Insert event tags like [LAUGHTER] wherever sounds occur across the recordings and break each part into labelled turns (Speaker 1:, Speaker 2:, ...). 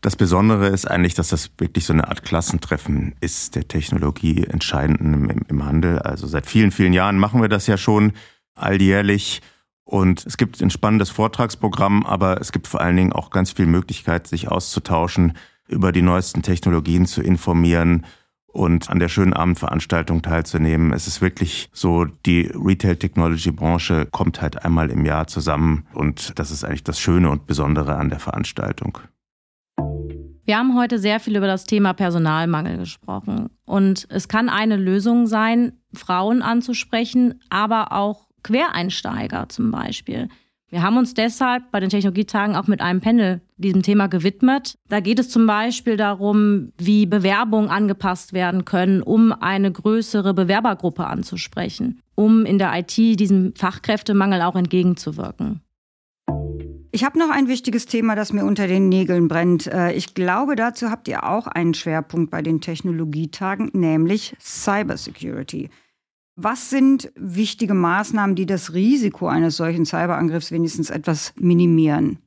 Speaker 1: Das Besondere ist eigentlich, dass das wirklich so eine Art Klassentreffen ist der Technologie entscheidenden im, im Handel. Also seit vielen, vielen Jahren machen wir das ja schon alljährlich. Und es gibt ein spannendes Vortragsprogramm, aber es gibt vor allen Dingen auch ganz viel Möglichkeit, sich auszutauschen, über die neuesten Technologien zu informieren und an der schönen Abendveranstaltung teilzunehmen. Es ist wirklich so, die Retail-Technology-Branche kommt halt einmal im Jahr zusammen und das ist eigentlich das Schöne und Besondere an der Veranstaltung.
Speaker 2: Wir haben heute sehr viel über das Thema Personalmangel gesprochen. Und es kann eine Lösung sein, Frauen anzusprechen, aber auch Quereinsteiger zum Beispiel. Wir haben uns deshalb bei den Technologietagen auch mit einem Panel diesem Thema gewidmet. Da geht es zum Beispiel darum, wie Bewerbungen angepasst werden können, um eine größere Bewerbergruppe anzusprechen, um in der IT diesem Fachkräftemangel auch entgegenzuwirken.
Speaker 3: Ich habe noch ein wichtiges Thema, das mir unter den Nägeln brennt. Äh, ich glaube, dazu habt ihr auch einen Schwerpunkt bei den Technologietagen, nämlich Cybersecurity. Was sind wichtige Maßnahmen, die das Risiko eines solchen Cyberangriffs wenigstens etwas minimieren?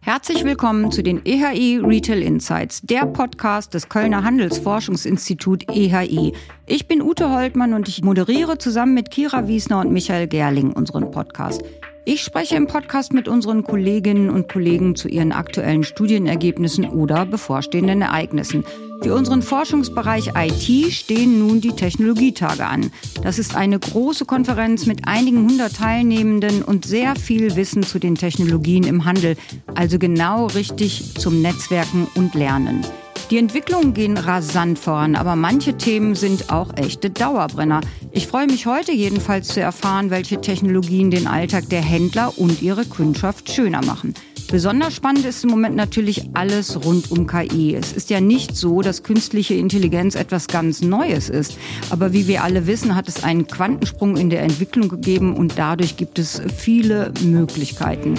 Speaker 3: Herzlich willkommen zu den EHI Retail Insights, der Podcast des Kölner Handelsforschungsinstitut EHI. Ich bin Ute Holtmann und ich moderiere zusammen mit Kira Wiesner und Michael Gerling unseren Podcast. Ich spreche im Podcast mit unseren Kolleginnen und Kollegen zu ihren aktuellen Studienergebnissen oder bevorstehenden Ereignissen. Für unseren Forschungsbereich IT stehen nun die Technologietage an. Das ist eine große Konferenz mit einigen hundert Teilnehmenden und sehr viel Wissen zu den Technologien im Handel, also genau richtig zum Netzwerken und Lernen. Die Entwicklungen gehen rasant voran, aber manche Themen sind auch echte Dauerbrenner. Ich freue mich heute jedenfalls zu erfahren, welche Technologien den Alltag der Händler und ihre Kundschaft schöner machen. Besonders spannend ist im Moment natürlich alles rund um KI. Es ist ja nicht so, dass künstliche Intelligenz etwas ganz Neues ist. Aber wie wir alle wissen, hat es einen Quantensprung in der Entwicklung gegeben und dadurch gibt es viele Möglichkeiten.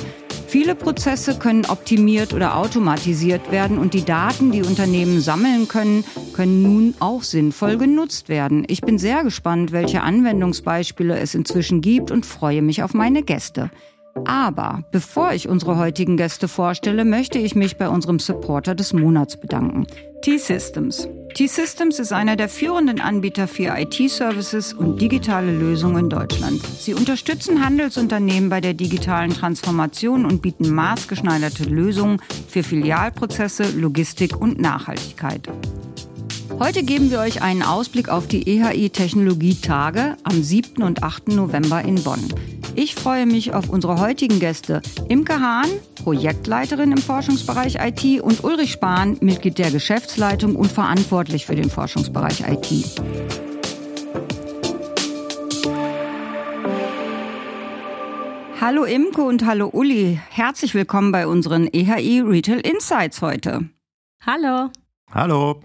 Speaker 3: Viele Prozesse können optimiert oder automatisiert werden und die Daten, die Unternehmen sammeln können, können nun auch sinnvoll genutzt werden. Ich bin sehr gespannt, welche Anwendungsbeispiele es inzwischen gibt und freue mich auf meine Gäste. Aber bevor ich unsere heutigen Gäste vorstelle, möchte ich mich bei unserem Supporter des Monats bedanken. T-Systems. T-Systems ist einer der führenden Anbieter für IT-Services und digitale Lösungen in Deutschland. Sie unterstützen Handelsunternehmen bei der digitalen Transformation und bieten maßgeschneiderte Lösungen für Filialprozesse, Logistik und Nachhaltigkeit. Heute geben wir euch einen Ausblick auf die EHI Technologietage am 7. und 8. November in Bonn. Ich freue mich auf unsere heutigen Gäste. Imke Hahn, Projektleiterin im Forschungsbereich IT und Ulrich Spahn, Mitglied der Geschäftsleitung und verantwortlich für den Forschungsbereich IT. Hallo Imke und hallo Uli. Herzlich willkommen bei unseren EHI Retail Insights heute.
Speaker 2: Hallo.
Speaker 1: Hallo.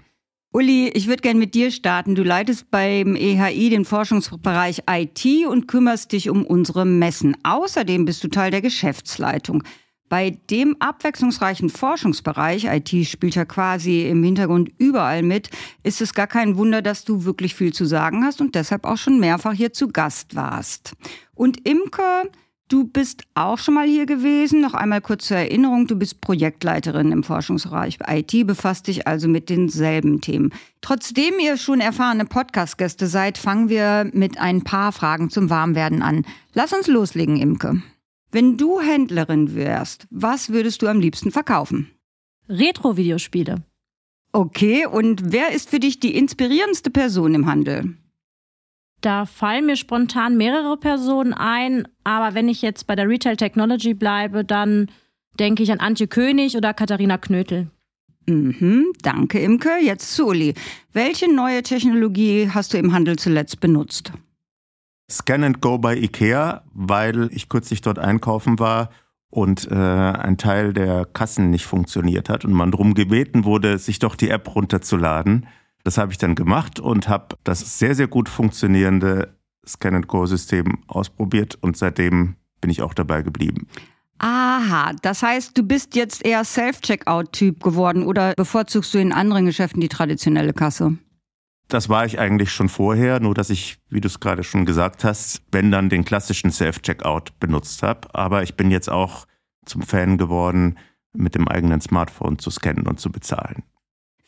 Speaker 3: Uli, ich würde gerne mit dir starten. Du leitest beim EHI den Forschungsbereich IT und kümmerst dich um unsere Messen. Außerdem bist du Teil der Geschäftsleitung. Bei dem abwechslungsreichen Forschungsbereich, IT spielt ja quasi im Hintergrund überall mit, ist es gar kein Wunder, dass du wirklich viel zu sagen hast und deshalb auch schon mehrfach hier zu Gast warst. Und Imke, Du bist auch schon mal hier gewesen. Noch einmal kurz zur Erinnerung. Du bist Projektleiterin im Forschungsbereich IT, befasst dich also mit denselben Themen. Trotzdem ihr schon erfahrene Podcast-Gäste seid, fangen wir mit ein paar Fragen zum Warmwerden an. Lass uns loslegen, Imke. Wenn du Händlerin wärst, was würdest du am liebsten verkaufen?
Speaker 2: Retro-Videospiele.
Speaker 3: Okay, und wer ist für dich die inspirierendste Person im Handel?
Speaker 2: Da fallen mir spontan mehrere Personen ein, aber wenn ich jetzt bei der Retail Technology bleibe, dann denke ich an Antje König oder Katharina Knötel.
Speaker 3: Mhm, danke Imke. Jetzt zu Uli. Welche neue Technologie hast du im Handel zuletzt benutzt?
Speaker 1: Scan and Go bei IKEA, weil ich kürzlich dort einkaufen war und äh, ein Teil der Kassen nicht funktioniert hat und man darum gebeten wurde, sich doch die App runterzuladen. Das habe ich dann gemacht und habe das sehr, sehr gut funktionierende Scan-and-Go-System ausprobiert und seitdem bin ich auch dabei geblieben.
Speaker 3: Aha, das heißt, du bist jetzt eher Self-Checkout-Typ geworden oder bevorzugst du in anderen Geschäften die traditionelle Kasse?
Speaker 1: Das war ich eigentlich schon vorher, nur dass ich, wie du es gerade schon gesagt hast, wenn dann den klassischen Self-Checkout benutzt habe. Aber ich bin jetzt auch zum Fan geworden mit dem eigenen Smartphone zu scannen und zu bezahlen.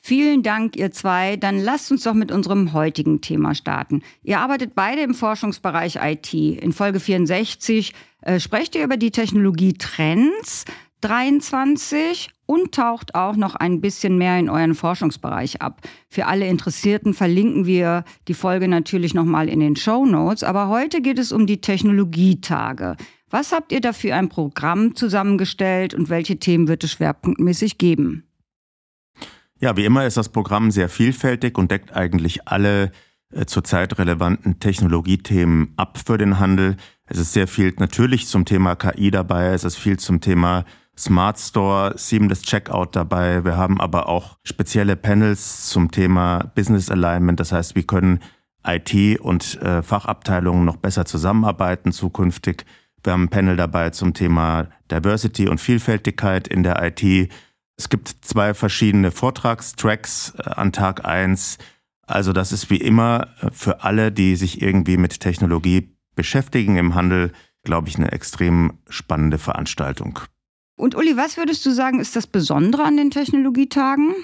Speaker 3: Vielen Dank, ihr zwei. Dann lasst uns doch mit unserem heutigen Thema starten. Ihr arbeitet beide im Forschungsbereich IT. In Folge 64 äh, sprecht ihr über die Technologietrends 23 und taucht auch noch ein bisschen mehr in euren Forschungsbereich ab. Für alle Interessierten verlinken wir die Folge natürlich nochmal in den Show Notes. Aber heute geht es um die Technologietage. Was habt ihr da für ein Programm zusammengestellt und welche Themen wird es schwerpunktmäßig geben?
Speaker 1: Ja, wie immer ist das Programm sehr vielfältig und deckt eigentlich alle äh, zurzeit relevanten Technologiethemen ab für den Handel. Es ist sehr viel natürlich zum Thema KI dabei, es ist viel zum Thema Smart Store, Seamless Checkout dabei. Wir haben aber auch spezielle Panels zum Thema Business Alignment. Das heißt, wie können IT und äh, Fachabteilungen noch besser zusammenarbeiten zukünftig. Wir haben ein Panel dabei zum Thema Diversity und Vielfältigkeit in der IT. Es gibt zwei verschiedene Vortragstracks äh, an Tag eins. Also das ist wie immer äh, für alle, die sich irgendwie mit Technologie beschäftigen im Handel, glaube ich, eine extrem spannende Veranstaltung.
Speaker 3: Und Uli, was würdest du sagen, ist das Besondere an den Technologietagen?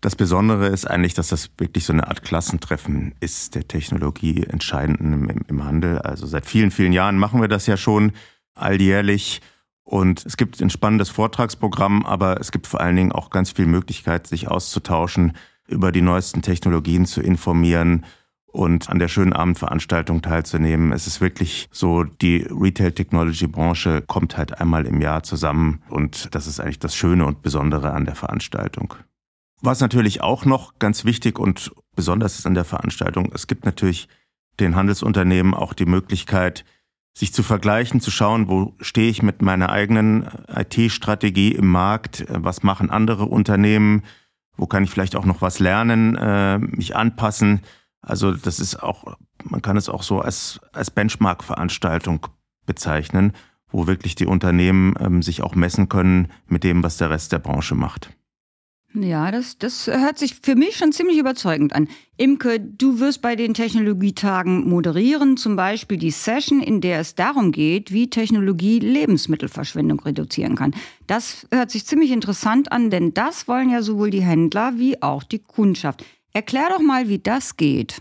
Speaker 1: Das Besondere ist eigentlich, dass das wirklich so eine Art Klassentreffen ist der Technologie entscheidend im, im Handel. Also seit vielen, vielen Jahren machen wir das ja schon alljährlich. Und es gibt ein spannendes Vortragsprogramm, aber es gibt vor allen Dingen auch ganz viel Möglichkeit, sich auszutauschen, über die neuesten Technologien zu informieren und an der schönen Abendveranstaltung teilzunehmen. Es ist wirklich so, die Retail-Technology-Branche kommt halt einmal im Jahr zusammen und das ist eigentlich das Schöne und Besondere an der Veranstaltung. Was natürlich auch noch ganz wichtig und besonders ist an der Veranstaltung, es gibt natürlich den Handelsunternehmen auch die Möglichkeit, sich zu vergleichen, zu schauen, wo stehe ich mit meiner eigenen IT-Strategie im Markt, was machen andere Unternehmen, wo kann ich vielleicht auch noch was lernen, äh, mich anpassen. Also das ist auch, man kann es auch so als, als Benchmark-Veranstaltung bezeichnen, wo wirklich die Unternehmen ähm, sich auch messen können mit dem, was der Rest der Branche macht.
Speaker 3: Ja, das, das hört sich für mich schon ziemlich überzeugend an. Imke, du wirst bei den Technologietagen moderieren, zum Beispiel die Session, in der es darum geht, wie Technologie Lebensmittelverschwendung reduzieren kann. Das hört sich ziemlich interessant an, denn das wollen ja sowohl die Händler wie auch die Kundschaft. Erklär doch mal, wie das geht.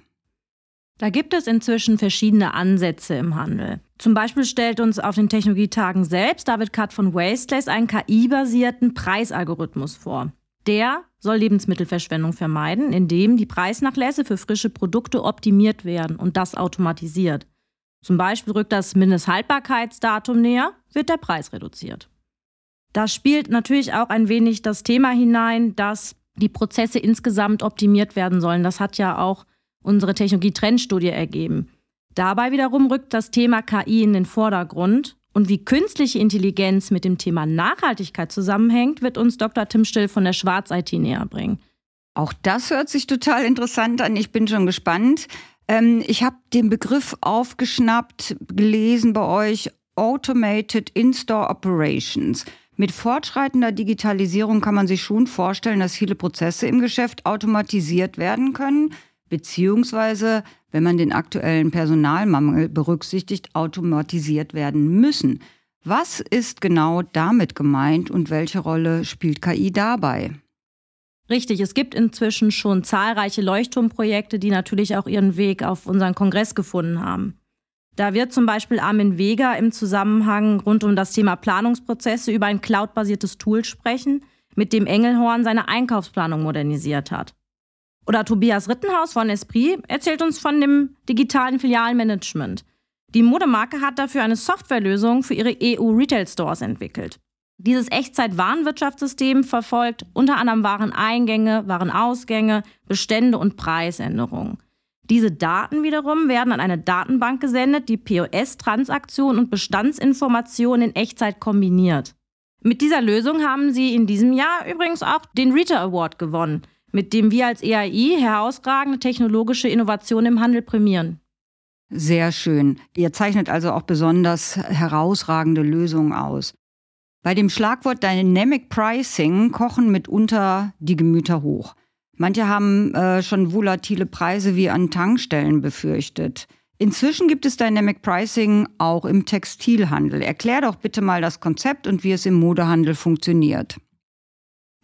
Speaker 2: Da gibt es inzwischen verschiedene Ansätze im Handel. Zum Beispiel stellt uns auf den Technologietagen selbst David Katt von Wasteless einen KI-basierten Preisalgorithmus vor. Der soll Lebensmittelverschwendung vermeiden, indem die Preisnachlässe für frische Produkte optimiert werden und das automatisiert. Zum Beispiel rückt das Mindesthaltbarkeitsdatum näher, wird der Preis reduziert. Da spielt natürlich auch ein wenig das Thema hinein, dass die Prozesse insgesamt optimiert werden sollen. Das hat ja auch unsere Technologie-Trendstudie ergeben. Dabei wiederum rückt das Thema KI in den Vordergrund und wie künstliche Intelligenz mit dem Thema Nachhaltigkeit zusammenhängt, wird uns Dr. Tim Still von der Schwarz IT näher bringen.
Speaker 3: Auch das hört sich total interessant an. Ich bin schon gespannt. Ähm, ich habe den Begriff aufgeschnappt, gelesen bei euch, Automated In-Store Operations. Mit fortschreitender Digitalisierung kann man sich schon vorstellen, dass viele Prozesse im Geschäft automatisiert werden können, beziehungsweise wenn man den aktuellen Personalmangel berücksichtigt, automatisiert werden müssen. Was ist genau damit gemeint und welche Rolle spielt KI dabei?
Speaker 2: Richtig, es gibt inzwischen schon zahlreiche Leuchtturmprojekte, die natürlich auch ihren Weg auf unseren Kongress gefunden haben. Da wird zum Beispiel Armin Vega im Zusammenhang rund um das Thema Planungsprozesse über ein cloudbasiertes Tool sprechen, mit dem Engelhorn seine Einkaufsplanung modernisiert hat. Oder Tobias Rittenhaus von Esprit erzählt uns von dem digitalen Filialmanagement. Die Modemarke hat dafür eine Softwarelösung für ihre EU-Retail-Stores entwickelt. Dieses Echtzeit-Warenwirtschaftssystem verfolgt unter anderem Wareneingänge, Warenausgänge, Bestände und Preisänderungen. Diese Daten wiederum werden an eine Datenbank gesendet, die POS-Transaktionen und Bestandsinformationen in Echtzeit kombiniert. Mit dieser Lösung haben sie in diesem Jahr übrigens auch den Rita Award gewonnen mit dem wir als EAI herausragende technologische Innovationen im Handel prämieren.
Speaker 3: Sehr schön. Ihr zeichnet also auch besonders herausragende Lösungen aus. Bei dem Schlagwort Dynamic Pricing kochen mitunter die Gemüter hoch. Manche haben äh, schon volatile Preise wie an Tankstellen befürchtet. Inzwischen gibt es Dynamic Pricing auch im Textilhandel. Erklär doch bitte mal das Konzept und wie es im Modehandel funktioniert.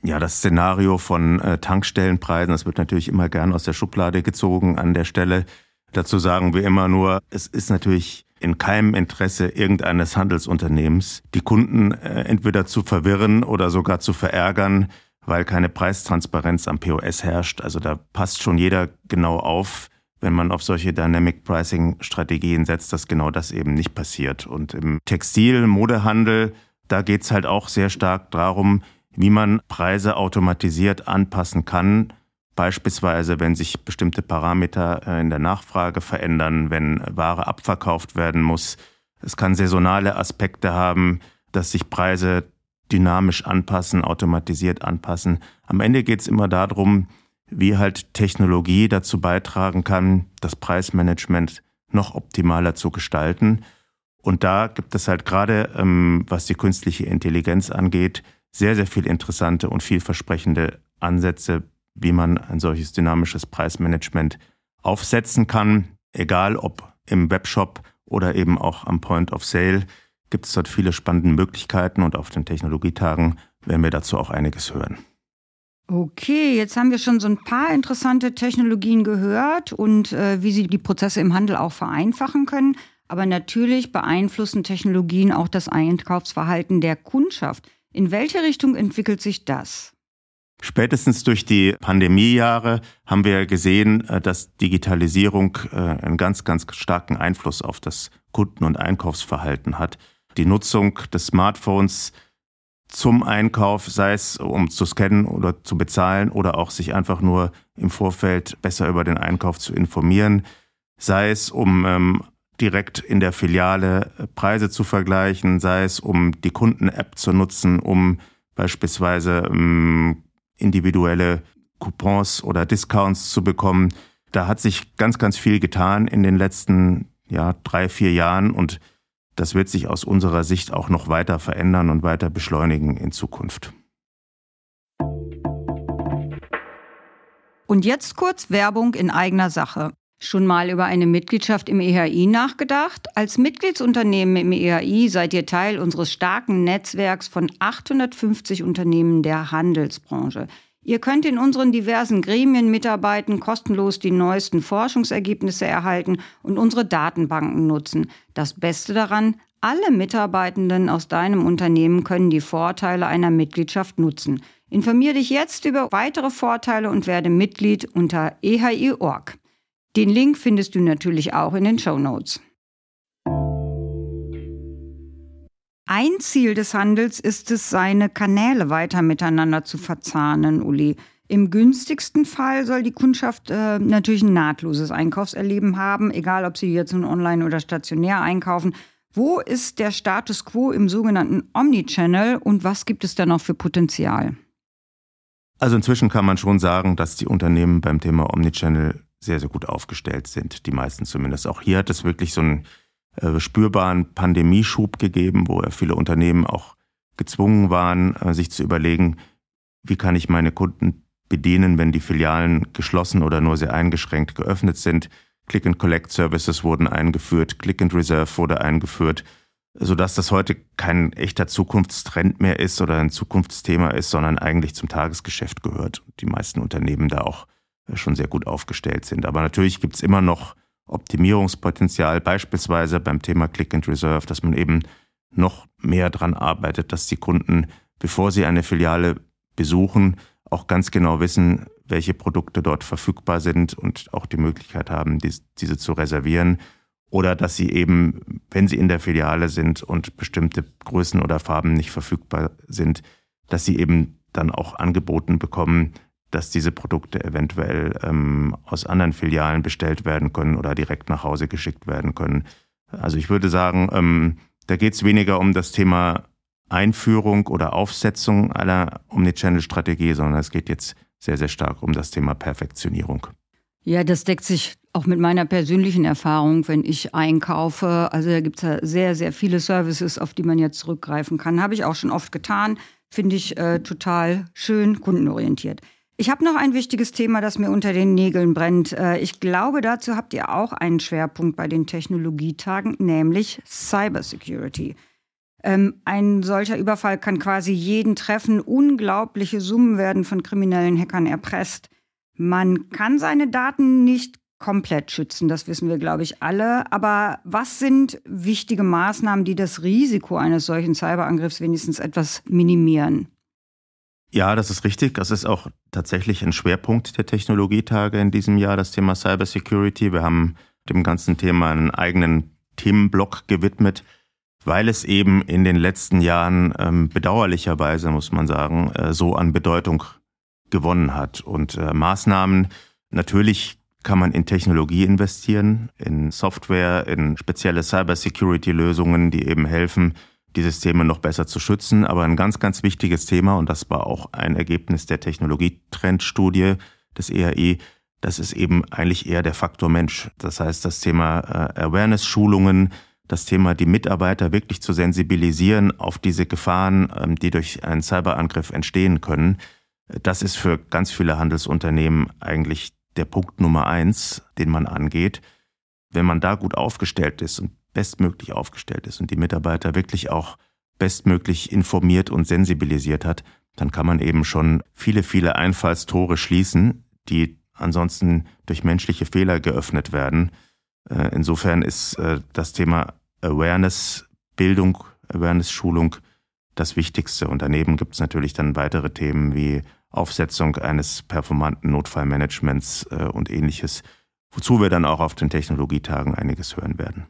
Speaker 1: Ja, das Szenario von äh, Tankstellenpreisen, das wird natürlich immer gern aus der Schublade gezogen an der Stelle. Dazu sagen wir immer nur, es ist natürlich in keinem Interesse irgendeines Handelsunternehmens, die Kunden äh, entweder zu verwirren oder sogar zu verärgern, weil keine Preistransparenz am POS herrscht. Also da passt schon jeder genau auf, wenn man auf solche Dynamic Pricing Strategien setzt, dass genau das eben nicht passiert. Und im Textil, Modehandel, da geht es halt auch sehr stark darum, wie man Preise automatisiert anpassen kann. Beispielsweise, wenn sich bestimmte Parameter äh, in der Nachfrage verändern, wenn Ware abverkauft werden muss. Es kann saisonale Aspekte haben, dass sich Preise dynamisch anpassen, automatisiert anpassen. Am Ende geht es immer darum, wie halt Technologie dazu beitragen kann, das Preismanagement noch optimaler zu gestalten. Und da gibt es halt gerade, ähm, was die künstliche Intelligenz angeht, sehr, sehr viel interessante und vielversprechende Ansätze, wie man ein solches dynamisches Preismanagement aufsetzen kann, egal ob im Webshop oder eben auch am Point of Sale gibt es dort viele spannende Möglichkeiten und auf den Technologietagen werden wir dazu auch einiges hören.
Speaker 3: Okay, jetzt haben wir schon so ein paar interessante Technologien gehört und äh, wie sie die Prozesse im Handel auch vereinfachen können. Aber natürlich beeinflussen Technologien auch das Einkaufsverhalten der Kundschaft. In welche Richtung entwickelt sich das?
Speaker 1: Spätestens durch die Pandemiejahre haben wir gesehen, äh, dass Digitalisierung äh, einen ganz, ganz starken Einfluss auf das Kunden- und Einkaufsverhalten hat. Die Nutzung des Smartphones zum Einkauf, sei es um zu scannen oder zu bezahlen oder auch sich einfach nur im Vorfeld besser über den Einkauf zu informieren, sei es um ähm, direkt in der Filiale Preise zu vergleichen, sei es um die Kunden-App zu nutzen, um beispielsweise ähm, individuelle Coupons oder Discounts zu bekommen. Da hat sich ganz, ganz viel getan in den letzten ja, drei, vier Jahren und das wird sich aus unserer Sicht auch noch weiter verändern und weiter beschleunigen in Zukunft.
Speaker 3: Und jetzt kurz Werbung in eigener Sache. Schon mal über eine Mitgliedschaft im EHI nachgedacht? Als Mitgliedsunternehmen im EHI seid ihr Teil unseres starken Netzwerks von 850 Unternehmen der Handelsbranche. Ihr könnt in unseren diversen Gremien mitarbeiten, kostenlos die neuesten Forschungsergebnisse erhalten und unsere Datenbanken nutzen. Das Beste daran, alle Mitarbeitenden aus deinem Unternehmen können die Vorteile einer Mitgliedschaft nutzen. Informier dich jetzt über weitere Vorteile und werde Mitglied unter ehi.org. Den Link findest du natürlich auch in den Show Notes. Ein Ziel des Handels ist es, seine Kanäle weiter miteinander zu verzahnen, Uli. Im günstigsten Fall soll die Kundschaft äh, natürlich ein nahtloses Einkaufserleben haben, egal ob sie jetzt nun online oder stationär einkaufen. Wo ist der Status quo im sogenannten Omnichannel und was gibt es da noch für Potenzial?
Speaker 1: Also inzwischen kann man schon sagen, dass die Unternehmen beim Thema Omnichannel sehr, sehr gut aufgestellt sind. Die meisten zumindest. Auch hier hat es wirklich so einen äh, spürbaren Pandemieschub gegeben, wo viele Unternehmen auch gezwungen waren, äh, sich zu überlegen, wie kann ich meine Kunden bedienen, wenn die Filialen geschlossen oder nur sehr eingeschränkt geöffnet sind. Click-and-Collect-Services wurden eingeführt, Click-and-Reserve wurde eingeführt, sodass das heute kein echter Zukunftstrend mehr ist oder ein Zukunftsthema ist, sondern eigentlich zum Tagesgeschäft gehört die meisten Unternehmen da auch schon sehr gut aufgestellt sind. Aber natürlich gibt es immer noch Optimierungspotenzial, beispielsweise beim Thema Click and Reserve, dass man eben noch mehr daran arbeitet, dass die Kunden, bevor sie eine Filiale besuchen, auch ganz genau wissen, welche Produkte dort verfügbar sind und auch die Möglichkeit haben, diese zu reservieren. Oder dass sie eben, wenn sie in der Filiale sind und bestimmte Größen oder Farben nicht verfügbar sind, dass sie eben dann auch angeboten bekommen, dass diese Produkte eventuell ähm, aus anderen Filialen bestellt werden können oder direkt nach Hause geschickt werden können. Also ich würde sagen, ähm, da geht es weniger um das Thema Einführung oder Aufsetzung einer Omnichannel-Strategie, sondern es geht jetzt sehr, sehr stark um das Thema Perfektionierung.
Speaker 3: Ja, das deckt sich auch mit meiner persönlichen Erfahrung, wenn ich einkaufe. Also da gibt es ja sehr, sehr viele Services, auf die man jetzt zurückgreifen kann. Habe ich auch schon oft getan. Finde ich äh, total schön kundenorientiert. Ich habe noch ein wichtiges Thema, das mir unter den Nägeln brennt. Äh, ich glaube, dazu habt ihr auch einen Schwerpunkt bei den Technologietagen, nämlich Cybersecurity. Ähm, ein solcher Überfall kann quasi jeden treffen. Unglaubliche Summen werden von kriminellen Hackern erpresst. Man kann seine Daten nicht komplett schützen, das wissen wir, glaube ich, alle. Aber was sind wichtige Maßnahmen, die das Risiko eines solchen Cyberangriffs wenigstens etwas minimieren?
Speaker 1: Ja, das ist richtig. Das ist auch tatsächlich ein Schwerpunkt der Technologietage in diesem Jahr, das Thema Cybersecurity. Wir haben dem ganzen Thema einen eigenen Themenblock gewidmet, weil es eben in den letzten Jahren ähm, bedauerlicherweise, muss man sagen, äh, so an Bedeutung gewonnen hat. Und äh, Maßnahmen, natürlich kann man in Technologie investieren, in Software, in spezielle Cybersecurity-Lösungen, die eben helfen, die Systeme noch besser zu schützen. Aber ein ganz, ganz wichtiges Thema, und das war auch ein Ergebnis der Technologietrendstudie des EAE, das ist eben eigentlich eher der Faktor Mensch. Das heißt, das Thema äh, Awareness-Schulungen, das Thema, die Mitarbeiter wirklich zu sensibilisieren auf diese Gefahren, ähm, die durch einen Cyberangriff entstehen können, das ist für ganz viele Handelsunternehmen eigentlich der Punkt Nummer eins, den man angeht. Wenn man da gut aufgestellt ist und bestmöglich aufgestellt ist und die Mitarbeiter wirklich auch bestmöglich informiert und sensibilisiert hat, dann kann man eben schon viele, viele Einfallstore schließen, die ansonsten durch menschliche Fehler geöffnet werden. Äh, insofern ist äh, das Thema Awareness, Bildung, Awareness-Schulung das Wichtigste. Und daneben gibt es natürlich dann weitere Themen wie Aufsetzung eines performanten Notfallmanagements äh, und ähnliches, wozu wir dann auch auf den Technologietagen einiges hören werden.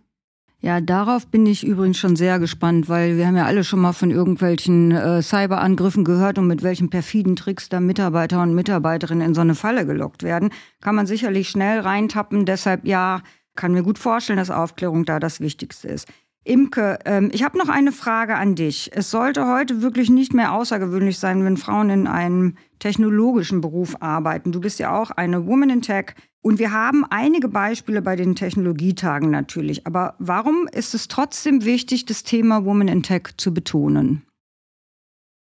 Speaker 3: Ja, darauf bin ich übrigens schon sehr gespannt, weil wir haben ja alle schon mal von irgendwelchen äh, Cyberangriffen gehört und mit welchen perfiden Tricks da Mitarbeiter und Mitarbeiterinnen in so eine Falle gelockt werden. Kann man sicherlich schnell reintappen. Deshalb ja, kann mir gut vorstellen, dass Aufklärung da das Wichtigste ist. Imke, ähm, ich habe noch eine Frage an dich. Es sollte heute wirklich nicht mehr außergewöhnlich sein, wenn Frauen in einem technologischen Beruf arbeiten. Du bist ja auch eine Woman in Tech. Und wir haben einige Beispiele bei den Technologietagen natürlich. Aber warum ist es trotzdem wichtig, das Thema Woman in Tech zu betonen?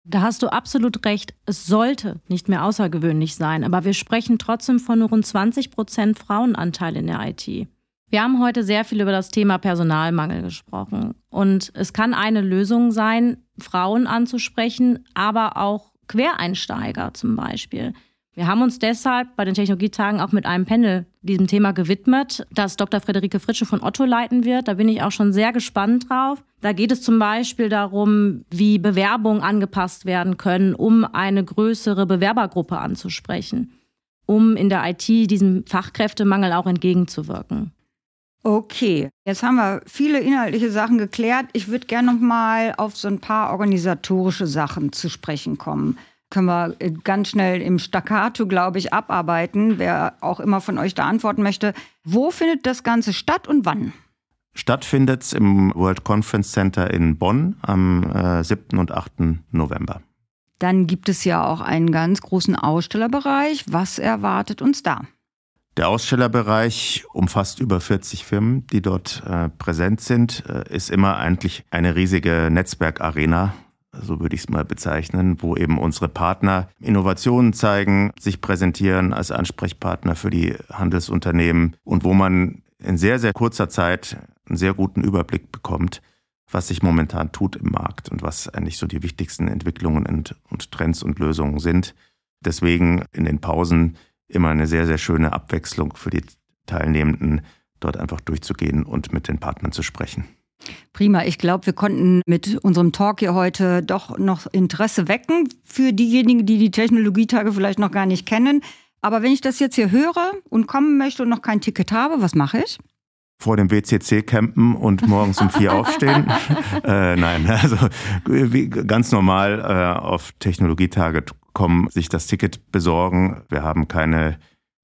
Speaker 2: Da hast du absolut recht. Es sollte nicht mehr außergewöhnlich sein. Aber wir sprechen trotzdem von rund 20 Prozent Frauenanteil in der IT. Wir haben heute sehr viel über das Thema Personalmangel gesprochen. Und es kann eine Lösung sein, Frauen anzusprechen, aber auch Quereinsteiger zum Beispiel. Wir haben uns deshalb bei den Technologietagen auch mit einem Panel diesem Thema gewidmet, das Dr. Friederike Fritsche von Otto leiten wird. Da bin ich auch schon sehr gespannt drauf. Da geht es zum Beispiel darum, wie Bewerbungen angepasst werden können, um eine größere Bewerbergruppe anzusprechen, um in der IT diesem Fachkräftemangel auch entgegenzuwirken.
Speaker 3: Okay, jetzt haben wir viele inhaltliche Sachen geklärt. Ich würde gerne noch mal auf so ein paar organisatorische Sachen zu sprechen kommen. Können wir äh, ganz schnell im Staccato, glaube ich, abarbeiten, wer auch immer von euch da antworten möchte. Wo findet das Ganze statt und wann?
Speaker 1: Stattfindet es im World Conference Center in Bonn am äh, 7. und 8. November.
Speaker 3: Dann gibt es ja auch einen ganz großen Ausstellerbereich. Was erwartet uns da?
Speaker 1: Der Ausstellerbereich umfasst über 40 Firmen, die dort äh, präsent sind, äh, ist immer eigentlich eine riesige Netzwerkarena, so würde ich es mal bezeichnen, wo eben unsere Partner Innovationen zeigen, sich präsentieren als Ansprechpartner für die Handelsunternehmen und wo man in sehr, sehr kurzer Zeit einen sehr guten Überblick bekommt, was sich momentan tut im Markt und was eigentlich so die wichtigsten Entwicklungen und, und Trends und Lösungen sind. Deswegen in den Pausen immer eine sehr, sehr schöne Abwechslung für die Teilnehmenden, dort einfach durchzugehen und mit den Partnern zu sprechen.
Speaker 3: Prima. Ich glaube, wir konnten mit unserem Talk hier heute doch noch Interesse wecken für diejenigen, die die Technologietage vielleicht noch gar nicht kennen. Aber wenn ich das jetzt hier höre und kommen möchte und noch kein Ticket habe, was mache ich?
Speaker 1: Vor dem WCC campen und morgens um vier [LAUGHS] aufstehen. äh, nein, also wie, ganz normal äh, auf Technologietage kommen, sich das Ticket besorgen. Wir haben keine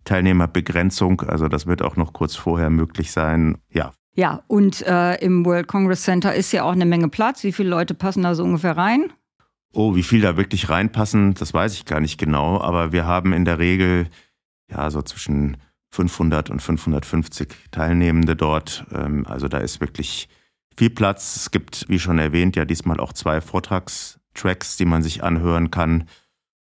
Speaker 1: Teilnehmerbegrenzung, also das wird auch noch kurz vorher möglich sein. Ja.
Speaker 3: Ja, und äh, im World Congress Center ist ja auch eine Menge Platz. Wie viele Leute passen da so ungefähr rein?
Speaker 1: Oh, wie viel da wirklich reinpassen, das weiß ich gar nicht genau, aber wir haben in der Regel ja so zwischen 500 und 550 Teilnehmende dort. Ähm, also da ist wirklich viel Platz. Es gibt, wie schon erwähnt, ja diesmal auch zwei Vortragstracks, die man sich anhören kann.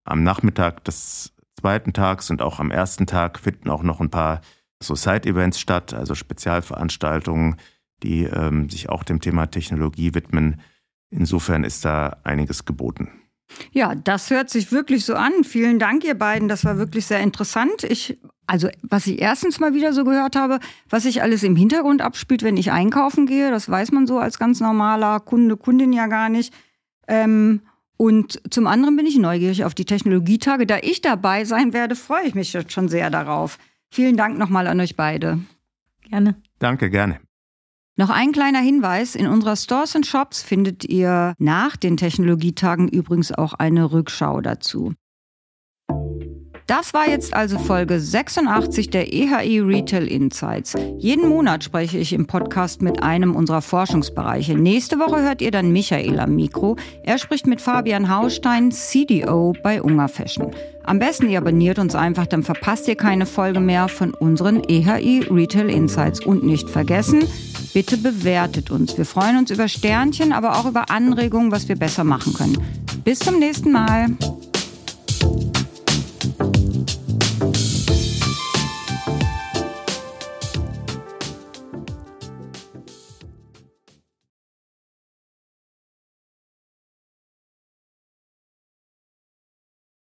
Speaker 1: Am Nachmittag des zweiten Tags und auch am ersten Tag finden auch noch ein paar so Side-Events statt, also Spezialveranstaltungen, die ähm, sich auch dem Thema Technologie widmen. Insofern ist da einiges geboten.
Speaker 3: Ja, das hört sich wirklich so an. Vielen Dank, ihr beiden. Das war wirklich sehr interessant. Ich, also, was ich erstens mal wieder so gehört habe, was sich alles im Hintergrund abspielt, wenn ich einkaufen gehe, das weiß man so als ganz normaler Kunde, Kundin ja gar nicht. Ähm, und zum anderen bin ich neugierig auf die Technologietage. Da ich dabei sein werde, freue ich mich jetzt schon sehr darauf. Vielen Dank nochmal an euch beide.
Speaker 2: Gerne.
Speaker 1: Danke, gerne.
Speaker 3: Noch ein kleiner Hinweis. In unserer Stores and Shops findet ihr nach den Technologietagen übrigens auch eine Rückschau dazu. Das war jetzt also Folge 86 der EHI Retail Insights. Jeden Monat spreche ich im Podcast mit einem unserer Forschungsbereiche. Nächste Woche hört ihr dann Michael am Mikro. Er spricht mit Fabian Haustein, CDO bei Unga Fashion. Am besten ihr abonniert uns einfach, dann verpasst ihr keine Folge mehr von unseren EHI Retail Insights. Und nicht vergessen, bitte bewertet uns. Wir freuen uns über Sternchen, aber auch über Anregungen, was wir besser machen können. Bis zum nächsten Mal.